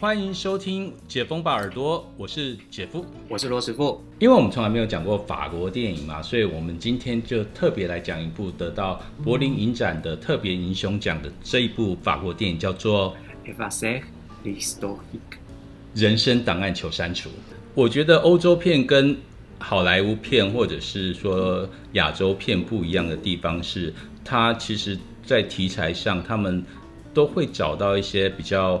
欢迎收听《解封吧耳朵》，我是姐夫，我是罗师傅。因为我们从来没有讲过法国电影嘛，所以我们今天就特别来讲一部得到柏林影展的特别英雄奖的这一部法国电影，叫做《l'historique》人生档案求删除。我觉得欧洲片跟好莱坞片或者是说亚洲片不一样的地方是，它其实在题材上，他们都会找到一些比较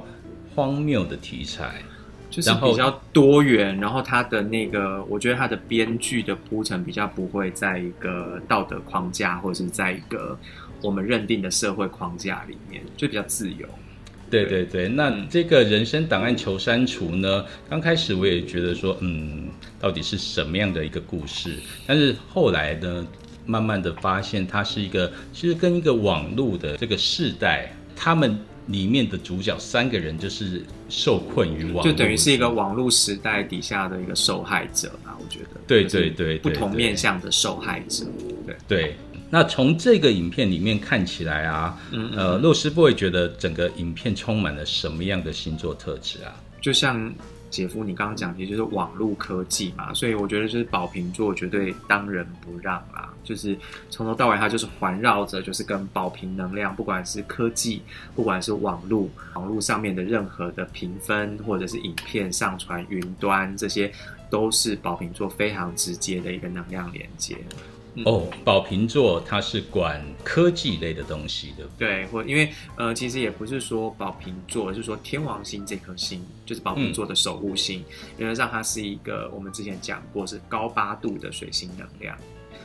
荒谬的题材，就是比较多元。然后它的那个，我觉得它的编剧的铺陈比较不会在一个道德框架，或者是在一个我们认定的社会框架里面，就比较自由。对对对，那这个人生档案求删除呢？刚开始我也觉得说，嗯，到底是什么样的一个故事？但是后来呢，慢慢的发现它是一个，其实跟一个网络的这个世代，他们里面的主角三个人就是受困于网，就等于是一个网络时代底下的一个受害者啊，我觉得。对对对，不同面向的受害者，对对。那从这个影片里面看起来啊，嗯呃，洛师傅会觉得整个影片充满了什么样的星座特质啊？就像姐夫你刚刚讲的，就是网络科技嘛，所以我觉得就是宝瓶座绝对当仁不让啦。就是从头到尾，它就是环绕着，就是跟宝瓶能量，不管是科技，不管是网络，网络上面的任何的评分或者是影片上传云端，这些都是宝瓶座非常直接的一个能量连接。哦，宝瓶座它是管科技类的东西的，对，或因为呃，其实也不是说宝瓶座，是说天王星这颗星就是宝瓶座的守护星，原则上它是一个我们之前讲过是高八度的水星能量，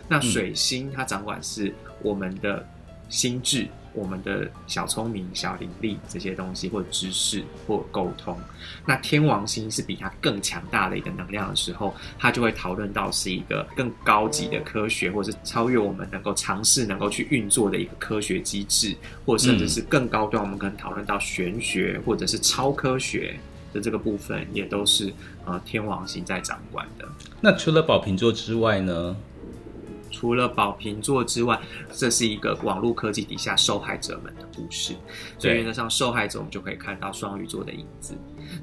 那水星它掌管是我们的心智。我们的小聪明、小灵力这些东西，或知识或沟通，那天王星是比它更强大的一个能量的时候，它就会讨论到是一个更高级的科学，或是超越我们能够尝试、能够去运作的一个科学机制，或甚至是更高端，我们可能讨论到玄学或者是超科学的这个部分，也都是呃天王星在掌管的。那除了宝瓶座之外呢？除了宝瓶座之外，这是一个网络科技底下受害者们的故事。所以原则上，受害者我们就可以看到双鱼座的影子。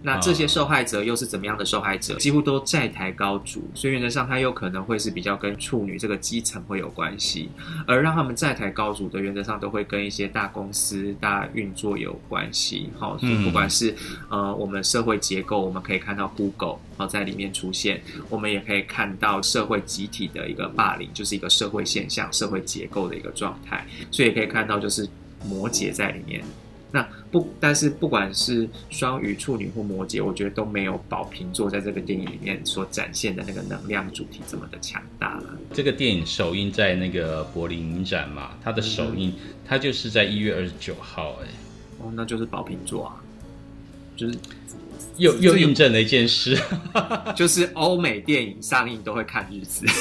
那这些受害者又是怎么样的受害者？几乎都债台高筑，所以原则上他有可能会是比较跟处女这个基层会有关系，而让他们债台高筑的原则上都会跟一些大公司、大运作有关系。好，不管是呃我们社会结构，我们可以看到 Google 好在里面出现，我们也可以看到社会集体的一个霸凌，就是一个社会现象、社会结构的一个状态，所以也可以看到就是摩羯在里面。那不，但是不管是双鱼、处女或摩羯，我觉得都没有宝瓶座在这个电影里面所展现的那个能量主题这么的强大了。这个电影首映在那个柏林影展嘛，它的首映它就是在一月二十九号，哎，哦，那就是宝瓶座啊，就是又又印证了一件事，就是欧美电影上映都会看日子。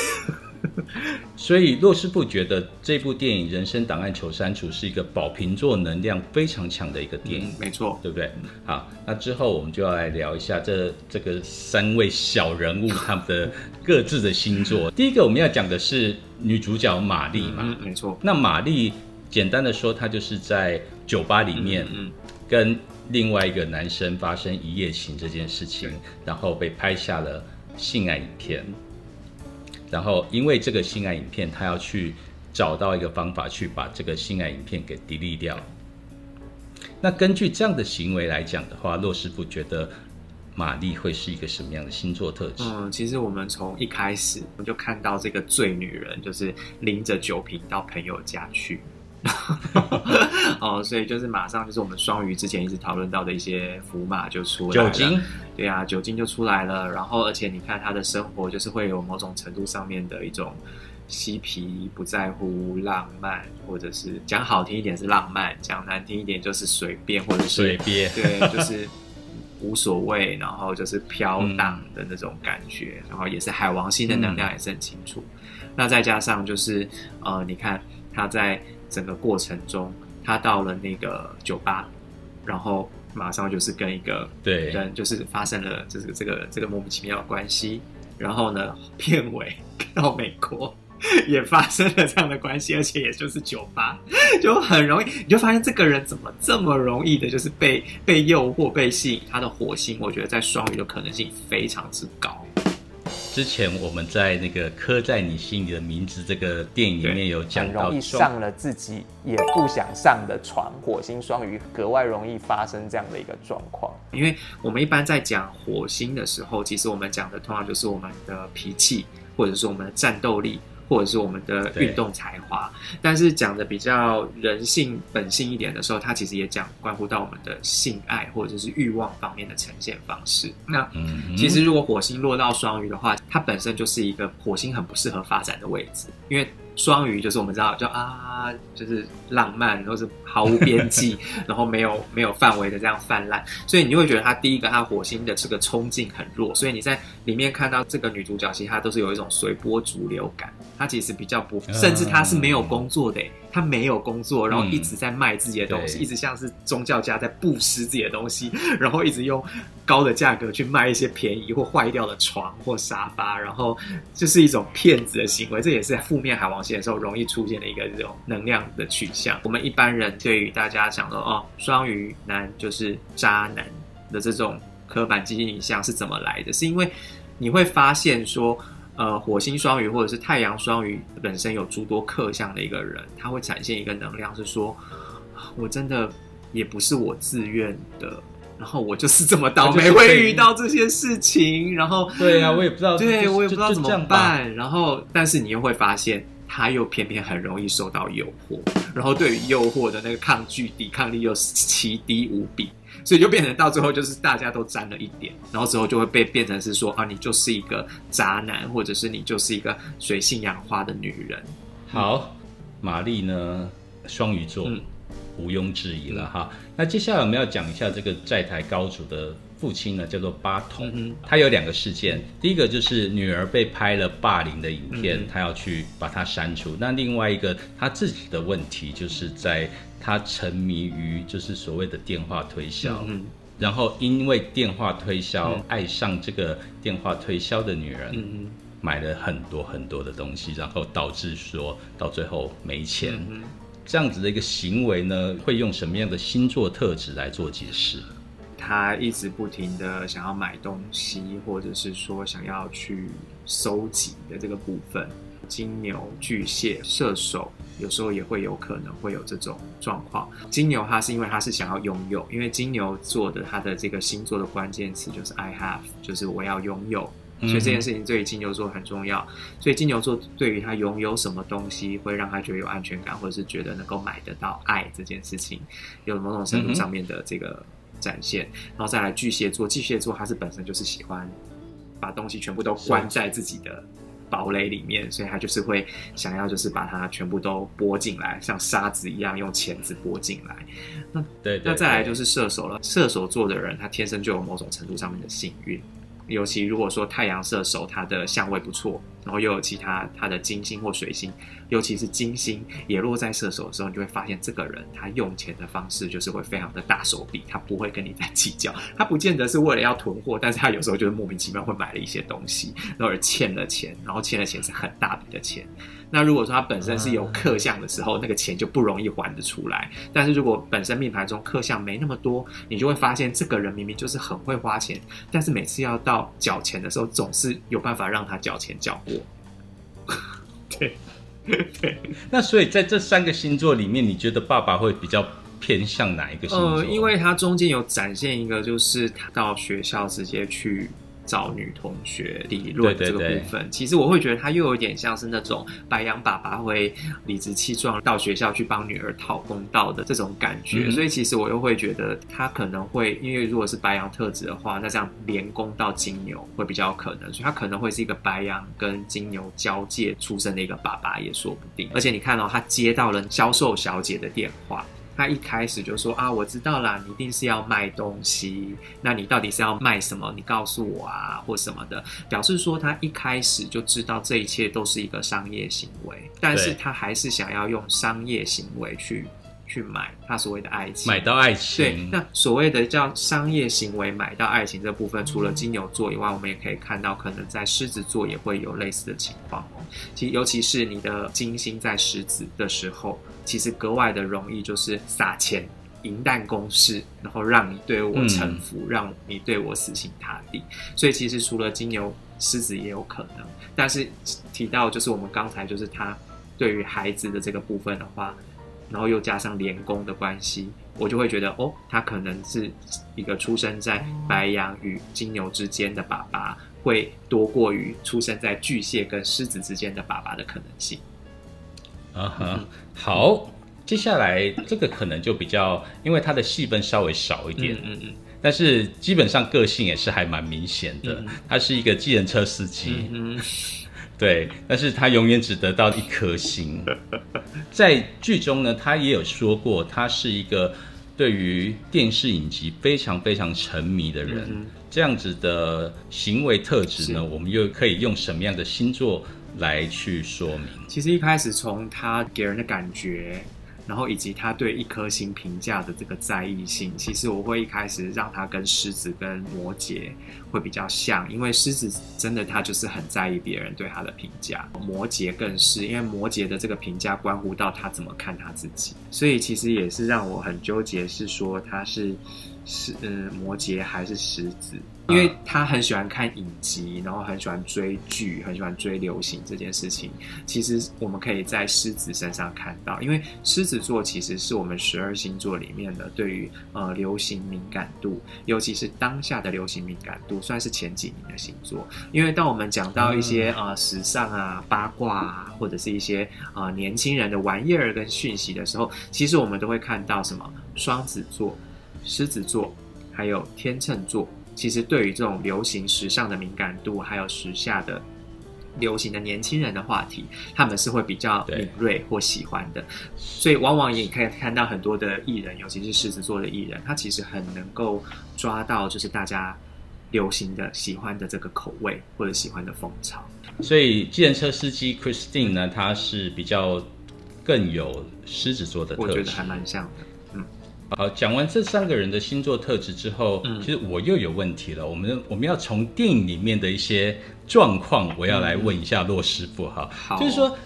所以，洛师傅觉得这部电影《人生档案求删除》是一个宝瓶座能量非常强的一个电影，没错，对不对？好，那之后我们就要来聊一下这这个三位小人物他们的各自的星座。第一个我们要讲的是女主角玛丽嘛，没错。那玛丽简单的说，她就是在酒吧里面跟另外一个男生发生一夜情这件事情，然后被拍下了性爱影片。然后，因为这个性爱影片，他要去找到一个方法去把这个性爱影片给 delete 掉。那根据这样的行为来讲的话，洛师傅觉得玛丽会是一个什么样的星座特质？嗯，其实我们从一开始我们就看到这个醉女人，就是拎着酒瓶到朋友家去。哦，所以就是马上就是我们双鱼之前一直讨论到的一些符码就出来了，酒精，对啊，酒精就出来了。然后而且你看他的生活就是会有某种程度上面的一种嬉皮，不在乎浪漫，或者是讲好听一点是浪漫，讲难听一点就是随便或者是随便，对，就是 无所谓，然后就是飘荡的那种感觉。然后也是海王星的能量也是很清楚。那再加上就是呃，你看他在。整个过程中，他到了那个酒吧，然后马上就是跟一个对人就是发生了这个这个这个莫名其妙的关系。然后呢，片尾到美国，也发生了这样的关系，而且也就是酒吧，就很容易，你就发现这个人怎么这么容易的，就是被被诱惑、被吸引。他的火星，我觉得在双鱼的可能性非常之高。之前我们在那个刻在你心里的名字这个电影里面有讲到，容易上了自己也不想上的床，火星双鱼格外容易发生这样的一个状况。因为我们一般在讲火星的时候，其实我们讲的通常就是我们的脾气，或者是我们的战斗力。或者是我们的运动才华，但是讲的比较人性本性一点的时候，它其实也讲关乎到我们的性爱或者是欲望方面的呈现方式。那其实如果火星落到双鱼的话，它本身就是一个火星很不适合发展的位置，因为。双鱼就是我们知道，就啊，就是浪漫，或是毫无边际，然后没有没有范围的这样泛滥，所以你就会觉得他第一个，他火星的这个冲劲很弱，所以你在里面看到这个女主角，其实她都是有一种随波逐流感，她其实比较不，甚至她是没有工作的。他没有工作，然后一直在卖自己的东西，一直像是宗教家在布施自己的东西，然后一直用高的价格去卖一些便宜或坏掉的床或沙发，然后就是一种骗子的行为。这也是负面海王星的时候容易出现的一个这种能量的取向。我们一般人对于大家讲的哦，双鱼男就是渣男的这种刻板基因印象是怎么来的？是因为你会发现说。呃，火星双鱼或者是太阳双鱼本身有诸多克相的一个人，他会展现一个能量，是说，我真的也不是我自愿的，然后我就是这么倒霉会遇到这些事情，然后对呀，我也不知道，对我也不知道怎么办，然后但是你又会发现，他又偏偏很容易受到诱惑，然后对于诱惑的那个抗拒抵抗力又奇低无比。所以就变成到最后就是大家都沾了一点，然后之后就会被变成是说啊，你就是一个渣男，或者是你就是一个水性杨花的女人。好，玛丽呢，双鱼座，毋庸置疑了哈。那接下来我们要讲一下这个在台高主的。父亲呢叫做巴童，他有两个事件，第一个就是女儿被拍了霸凌的影片，他要去把它删除。那另外一个他自己的问题，就是在他沉迷于就是所谓的电话推销，然后因为电话推销爱上这个电话推销的女人，买了很多很多的东西，然后导致说到最后没钱。这样子的一个行为呢，会用什么样的星座特质来做解释？他一直不停的想要买东西，或者是说想要去收集的这个部分，金牛、巨蟹、射手有时候也会有可能会有这种状况。金牛他是因为他是想要拥有，因为金牛座的他的这个星座的关键词就是 I have，就是我要拥有，所以这件事情对于金牛座很重要。所以金牛座对于他拥有什么东西会让他觉得有安全感，或者是觉得能够买得到爱这件事情，有某种程度上面的这个。展现，然后再来巨蟹座。巨蟹座他是本身就是喜欢把东西全部都关在自己的堡垒里面，所以他就是会想要就是把它全部都拨进来，像沙子一样用钳子拨进来。那对，那再来就是射手了。射手座的人他天生就有某种程度上面的幸运。尤其如果说太阳射手，他的相位不错，然后又有其他他的金星或水星，尤其是金星也落在射手的时候，你就会发现这个人他用钱的方式就是会非常的大手笔，他不会跟你在计较，他不见得是为了要囤货，但是他有时候就是莫名其妙会买了一些东西，然后而欠了钱，然后欠了钱是很大笔的钱。那如果说他本身是有克相的时候，那个钱就不容易还得出来。但是如果本身命盘中克相没那么多，你就会发现这个人明明就是很会花钱，但是每次要到缴钱的时候，总是有办法让他缴钱缴过。对对。那所以在这三个星座里面，你觉得爸爸会比较偏向哪一个星座？呃，因为他中间有展现一个，就是他到学校直接去。找女同学理论这个部分，其实我会觉得他又有点像是那种白羊爸爸会理直气壮到学校去帮女儿讨公道的这种感觉，所以其实我又会觉得他可能会，因为如果是白羊特质的话，那这样连攻到金牛会比较可能，所以他可能会是一个白羊跟金牛交界出生的一个爸爸也说不定。而且你看到他接到了销售小姐的电话。他一开始就说啊，我知道啦，你一定是要卖东西，那你到底是要卖什么？你告诉我啊，或什么的，表示说他一开始就知道这一切都是一个商业行为，但是他还是想要用商业行为去去买他所谓的爱情，买到爱情对，，那所谓的叫商业行为买到爱情这部分，除了金牛座以外，我们也可以看到，可能在狮子座也会有类似的情况哦。其实，尤其是你的金星在狮子的时候，其实格外的容易就是撒钱。银弹攻势，然后让你对我臣服，让你对我死心塌地。所以其实除了金牛、狮子也有可能，但是提到就是我们刚才就是他对于孩子的这个部分的话，然后又加上连宫的关系，我就会觉得哦，他可能是一个出生在白羊与金牛之间的爸爸，会多过于出生在巨蟹跟狮子之间的爸爸的可能性。啊哈，好，接下来这个可能就比较，因为他的戏份稍微少一点，嗯嗯但是基本上个性也是还蛮明显的嗯。他是一个计程车司机，嗯嗯。对，但是他永远只得到一颗星。在剧中呢，他也有说过，他是一个对于电视影集非常非常沉迷的人。嗯这样子的行为特质呢，我们又可以用什么样的星座来去说明？其实一开始从他给人的感觉，然后以及他对一颗星评价的这个在意性，其实我会一开始让他跟狮子跟摩羯会比较像，因为狮子真的他就是很在意别人对他的评价，摩羯更是因为摩羯的这个评价关乎到他怎么看他自己，所以其实也是让我很纠结，是说他是是嗯摩羯还是狮子。因为他很喜欢看影集，然后很喜欢追剧，很喜欢追流行这件事情。其实我们可以在狮子身上看到，因为狮子座其实是我们十二星座里面的对于呃流行敏感度，尤其是当下的流行敏感度，算是前几名的星座。因为当我们讲到一些呃时尚啊、八卦啊，或者是一些呃年轻人的玩意儿跟讯息的时候，其实我们都会看到什么双子座、狮子座，还有天秤座。其实对于这种流行时尚的敏感度，还有时下的流行的年轻人的话题，他们是会比较敏锐或喜欢的。所以往往也可以看到很多的艺人，尤其是狮子座的艺人，他其实很能够抓到就是大家流行的、喜欢的这个口味或者喜欢的风潮。所以，计程车司机 Christine 呢，他是比较更有狮子座的特质。我觉得还蛮像的。好，讲完这三个人的星座特质之后，嗯其实我又有问题了。我们我们要从电影里面的一些状况，我要来问一下骆师傅哈。好就是说，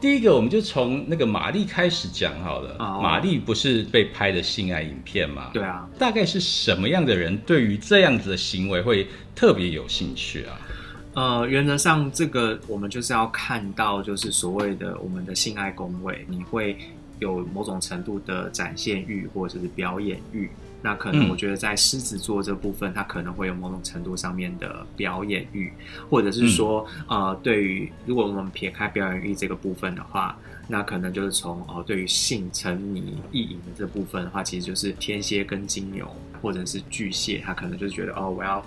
第一个我们就从那个玛丽开始讲好了。哦玛丽不是被拍的性爱影片吗？对啊，大概是什么样的人对于这样子的行为会特别有兴趣啊？呃，原则上这个我们就是要看到，就是所谓的我们的性爱工位，你会有某种程度的展现欲或者是表演欲。那可能嗯我觉得在狮子座这部分，他可能会有某种程度上面的表演欲，或者是说，呃，对于如果我们撇开表演欲这个部分的话，那可能就是从哦，对于性沉迷意淫的这部分的话，其实就是天蝎跟金牛或者是巨蟹，他可能就是觉得哦，我要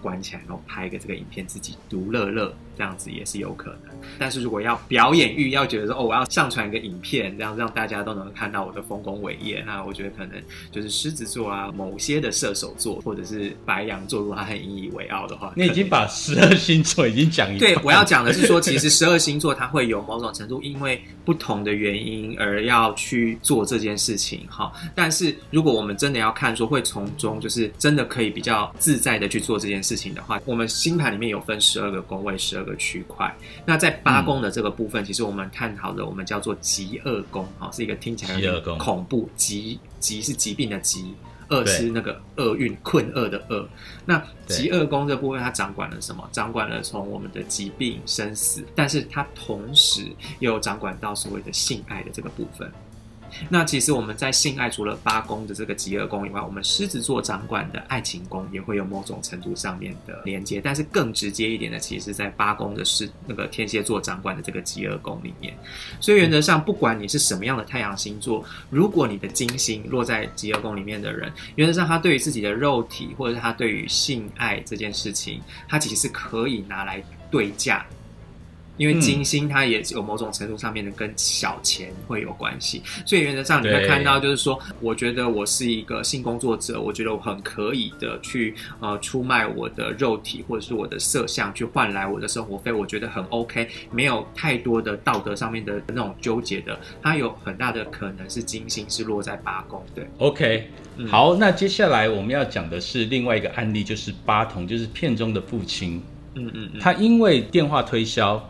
关起来，然后拍一个这个影片自己独乐乐，这样子也是有可能。但是如果要表演欲，要觉得说哦，我要上传一个影片，这样让大家都能看到我的丰功伟业，那我觉得可能就是狮子座啊，某些的射手座或者是白羊座，如果他很引以为傲的话，你已经把十二星座已经讲一半对，我要讲的是说，其实十二星座它会有某种程度因为不同的原因而要去做这件事情哈。但是如果我们真的要看说会从中就是真的可以比较自在的去做这件事情的话，我们星盘里面有分十二个宫位、十二个区块。那在八宫的这个部分，其实我们探讨的我们叫做极恶宫哈，是一个听起来有点恐怖，疾疾是疾病的疾。恶是那个厄运、困厄的厄，那对极恶宫这部分，它掌管了什么？掌管了从我们的疾病、生死，但是它同时也有掌管到所谓的性爱的这个部分。那其实我们在性爱除了八宫的这个极恶宫以外，我们狮子座掌管的爱情宫也会有某种程度上面的连接，但是更直接一点的，其实在八宫的是那个天蝎座掌管的这个极恶宫里面。所以原则上，不管你是什么样的太阳星座，如果你的金星落在极恶宫里面的人，原则上他对于自己的肉体，或者是他对于性爱这件事情，他其实是可以拿来对价因为金星它也有某种程度上面的跟小钱会有关系，所以原则上你会看到，就是说，我觉得我是一个性工作者，我觉得我很可以的去呃出卖我的肉体或者是我的色相去换来我的生活费，我觉得很 OK，没有太多的道德上面的那种纠结的，它有很大的可能是金星是落在八宫，对，OK，好，那接下来我们要讲的是另外一个案例，就是八童，就是片中的父亲，嗯嗯，他因为电话推销。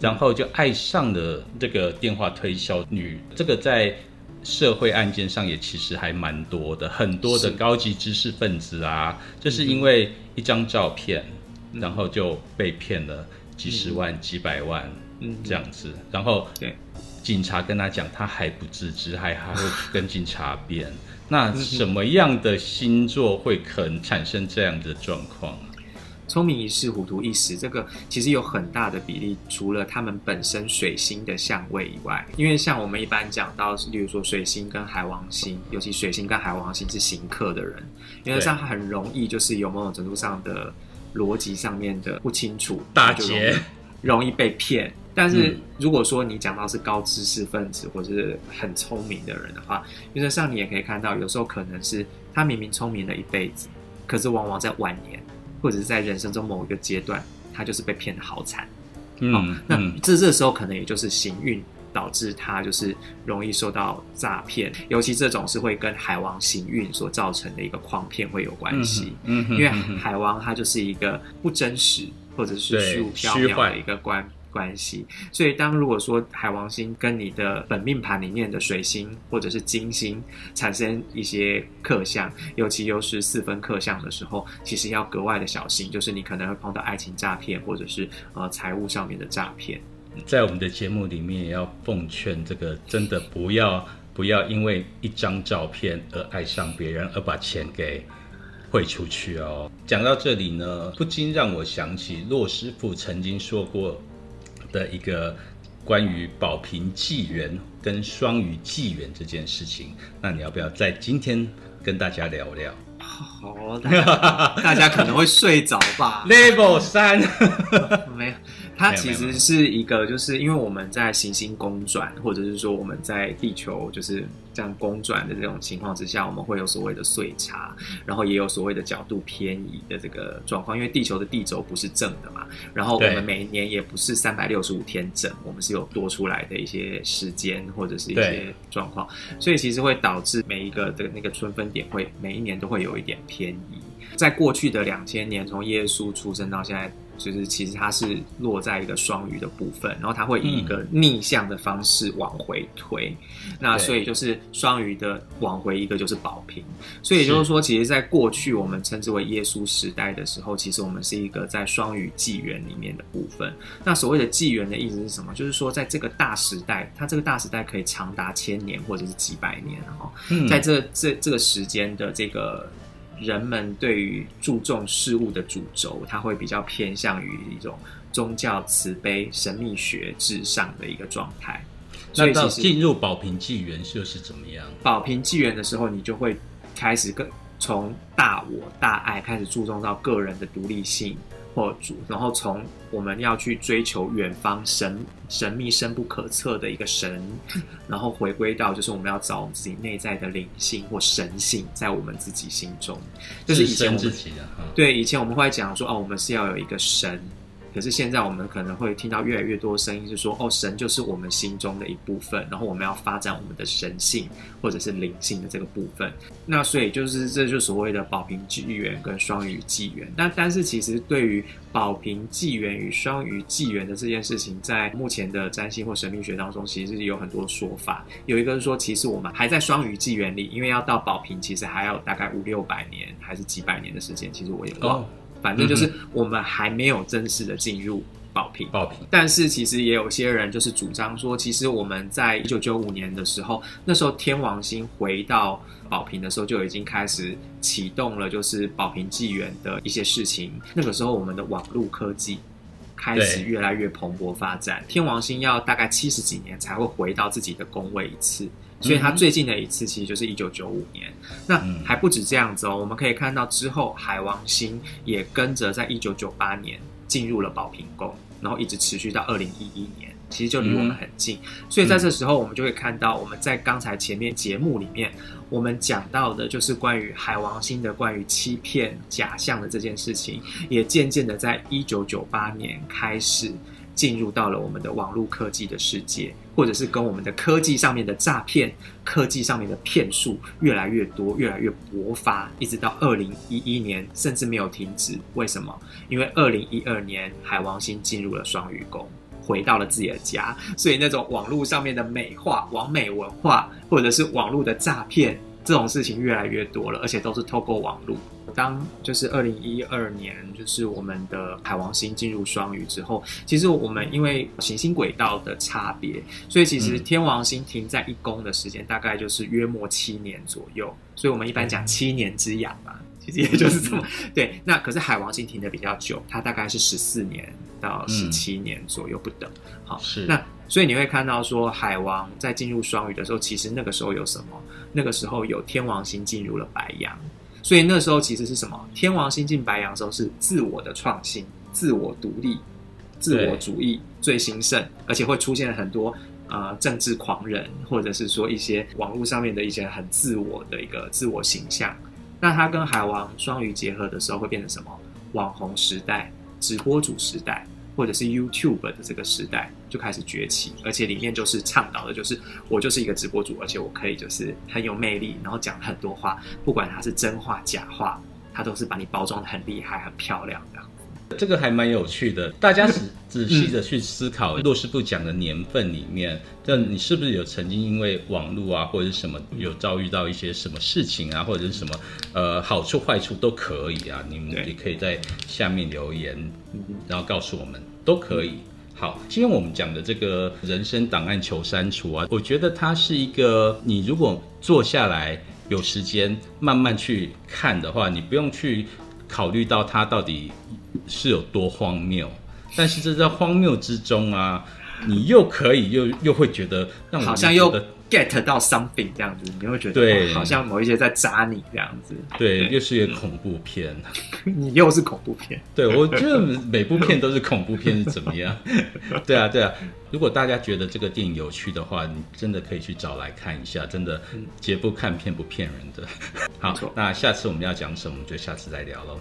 然后就爱上了这个电话推销女，这个在社会案件上也其实还蛮多的，很多的高级知识分子啊，就是因为一张照片，然后就被骗了几十万、几百万这样子。然后警察跟他讲，他还不自知，还还会跟警察辩。那什么样的星座会可能产生这样的状况？聪明一世，糊涂一时，这个其实有很大的比例。除了他们本身水星的相位以外，因为像我们一般讲到，例如说水星跟海王星，尤其水星跟海王星是行客的人，原则上很容易就是有某种程度上的逻辑上面的不清楚，大劫容易被骗。但是如果说你讲到是高知识分子或者是很聪明的人的话，原则上你也可以看到，有时候可能是他明明聪明了一辈子，可是往往在晚年。或者是在人生中某一个阶段，他就是被骗的好惨，嗯，那这这时候可能也就是行运导致他就是容易受到诈骗，尤其这种是会跟海王行运所造成的一个诓骗会有关系，嗯，因为海王他就是一个不真实或者是虚无缥缈的一个关。关系，所以当如果说海王星跟你的本命盘里面的水星或者是金星产生一些克相，尤其又是四分克相的时候，其实要格外的小心，就是你可能会碰到爱情诈骗或者是呃财务上面的诈骗。在我们的节目里面也要奉劝这个真的不要不要因为一张照片而爱上别人，而把钱给汇出去哦。讲到这里呢，不禁让我想起骆师傅曾经说过。的一个关于宝瓶纪元跟双鱼纪元这件事情，那你要不要在今天跟大家聊聊？好，大家可能会睡着吧。Level 三，没有。它其实是一个，就是因为我们在行星公转，或者是说我们在地球就是这样公转的这种情况之下，我们会有所谓的岁差，然后也有所谓的角度偏移的这个状况。因为地球的地轴不是正的嘛，然后我们每年也不是三百六十五天整，我们是有多出来的一些时间或者是一些状况，所以其实会导致每一个的那个春分点会每一年都会有一点偏移。在过去的两千年，从耶稣出生到现在。就是其实它是落在一个双鱼的部分，然后它会以一个逆向的方式往回推，那所以就是双鱼的往回一个就是保平，所以就是说，其实，在过去我们称之为耶稣时代的时候，其实我们是一个在双鱼纪元里面的部分。那所谓的纪元的意思是什么？就是说，在这个大时代，它这个大时代可以长达千年或者是几百年哈，在这这这个时间的这个。人们对于注重事物的主轴，它会比较偏向于一种宗教、慈悲、神秘学至上的一个状态。那到进入宝瓶纪元又是怎么样？宝瓶纪元的时候，你就会开始更从大我、大爱开始注重到个人的独立性。或主，然后从我们要去追求远方神神秘深不可测的一个神，然后回归到就是我们要找我们自己内在的灵性或神性在我们自己心中，就是以前我们对以前我们会讲说哦，我们是要有一个神。可是现在我们可能会听到越来越多声音，是说哦，神就是我们心中的一部分，然后我们要发展我们的神性或者是灵性的这个部分。那所以就是这就所谓的宝瓶纪元跟双鱼纪元。那但是其实对于宝瓶纪元与双鱼纪元的这件事情，在目前的占星或神秘学当中，其实是有很多说法。有一个是说，其实我们还在双鱼纪元里，因为要到宝瓶，其实还要大概五六百年还是几百年的时间。其实我也忘了。反正就是我们还没有正式的进入宝瓶，宝瓶。但是其实也有些人就是主张说，其实我们在一九九五年的时候，那时候天王星回到宝瓶的时候，就已经开始启动了，就是宝瓶纪元的一些事情。那个时候，我们的网络科技开始越来越蓬勃发展。天王星要大概七十几年才会回到自己的宫位一次。所以它最近的一次其实就是一九九五年，那还不止这样子哦。我们可以看到之后，海王星也跟着在一九九八年进入了宝瓶宫。然后一直持续到二零一一年，其实就离我们很近。所以在这时候，我们就会看到我们在刚才前面节目里面，我们讲到的就是关于海王星的关于欺骗假象的这件事情，也渐渐的在一九九八年开始。进入到了我们的网络科技的世界，或者是跟我们的科技上面的诈骗、科技上面的骗术越来越多、越来越勃发，一直到二零一一年，甚至没有停止。为什么？因为二零一二年海王星进入了双鱼宫，回到了自己的家，所以那种网络上面的美化、网美文化，或者是网络的诈骗。这种事情越来越多了，而且都是透过网络。当就是二零一二年，就是我们的海王星进入双鱼之后，其实我们因为行星轨道的差别，所以其实天王星停在一宫的时间大概就是约莫七年左右。所以我们一般讲七年之痒嘛，其实也就是这么 对。那可是海王星停的比较久，它大概是十四年到十七年左右不等。好，是那。所以你会看到说，海王在进入双鱼的时候，其实那个时候有什么？那个时候有天王星进入了白羊，所以那时候其实是什么？天王星进白羊的时候是自我的创新、自我独立、自我主义最兴盛，而且会出现很多呃政治狂人，或者是说一些网络上面的一些很自我的一个自我形象。那它跟海王双鱼结合的时候，会变成什么？网红时代、直播主时代。或者是 YouTube 的这个时代就开始崛起，而且里面就是倡导的，就是我就是一个直播主，而且我可以就是很有魅力，然后讲很多话，不管它是真话假话，它都是把你包装的很厉害、很漂亮。这个还蛮有趣的，大家仔仔细的去思考，若是不讲的年份里面，那你是不是有曾经因为网络啊或者是什么有遭遇到一些什么事情啊，或者是什么呃好处坏处都可以啊，你们也可以在下面留言，然后告诉我们都可以。好，今天我们讲的这个人生档案求删除啊，我觉得它是一个你如果坐下来有时间慢慢去看的话，你不用去考虑到它到底。是有多荒谬，但是这在荒谬之中啊，你又可以又又会觉得让好像又 get 到 something 这样子，你会觉得对，好像某一些在扎你这样子，对，又是一个恐怖片，你又是恐怖片，对我觉得每部片都是恐怖片是怎么样？对啊，对啊，如果大家觉得这个电影有趣的话，你真的可以去找来看一下，真的，节不看片不骗人的。好，那下次我们要讲什么，就下次再聊喽。